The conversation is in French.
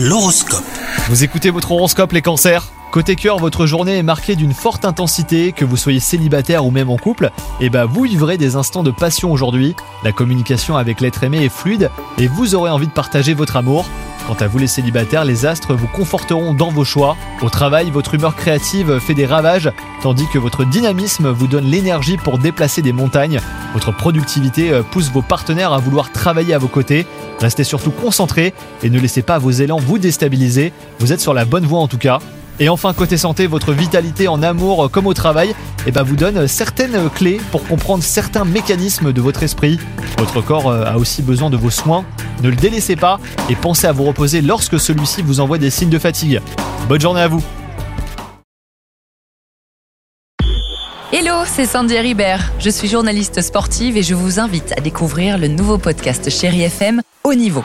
L'horoscope. Vous écoutez votre horoscope les cancers? Côté cœur, votre journée est marquée d'une forte intensité, que vous soyez célibataire ou même en couple, et bah vous vivrez des instants de passion aujourd'hui. La communication avec l'être aimé est fluide et vous aurez envie de partager votre amour. Quant à vous les célibataires, les astres vous conforteront dans vos choix. Au travail, votre humeur créative fait des ravages, tandis que votre dynamisme vous donne l'énergie pour déplacer des montagnes. Votre productivité euh, pousse vos partenaires à vouloir travailler à vos côtés. Restez surtout concentrés et ne laissez pas vos élans vous déstabiliser. Vous êtes sur la bonne voie en tout cas. Et enfin, côté santé, votre vitalité en amour comme au travail eh ben, vous donne certaines clés pour comprendre certains mécanismes de votre esprit. Votre corps euh, a aussi besoin de vos soins. Ne le délaissez pas et pensez à vous reposer lorsque celui-ci vous envoie des signes de fatigue. Bonne journée à vous Hello, c'est Sandy Ribert. Je suis journaliste sportive et je vous invite à découvrir le nouveau podcast Chéri FM Haut Niveau.